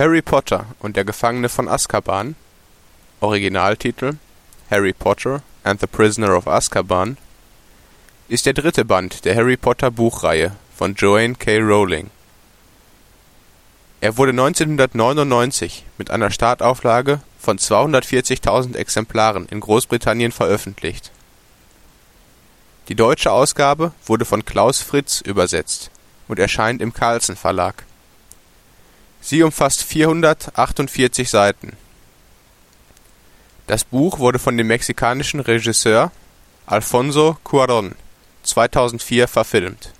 Harry Potter und der Gefangene von Azkaban (Originaltitel: Harry Potter and the Prisoner of Azkaban) ist der dritte Band der Harry-Potter-Buchreihe von Joanne K. Rowling. Er wurde 1999 mit einer Startauflage von 240.000 Exemplaren in Großbritannien veröffentlicht. Die deutsche Ausgabe wurde von Klaus Fritz übersetzt und erscheint im Carlsen-Verlag. Sie umfasst 448 Seiten. Das Buch wurde von dem mexikanischen Regisseur Alfonso Cuarón 2004 verfilmt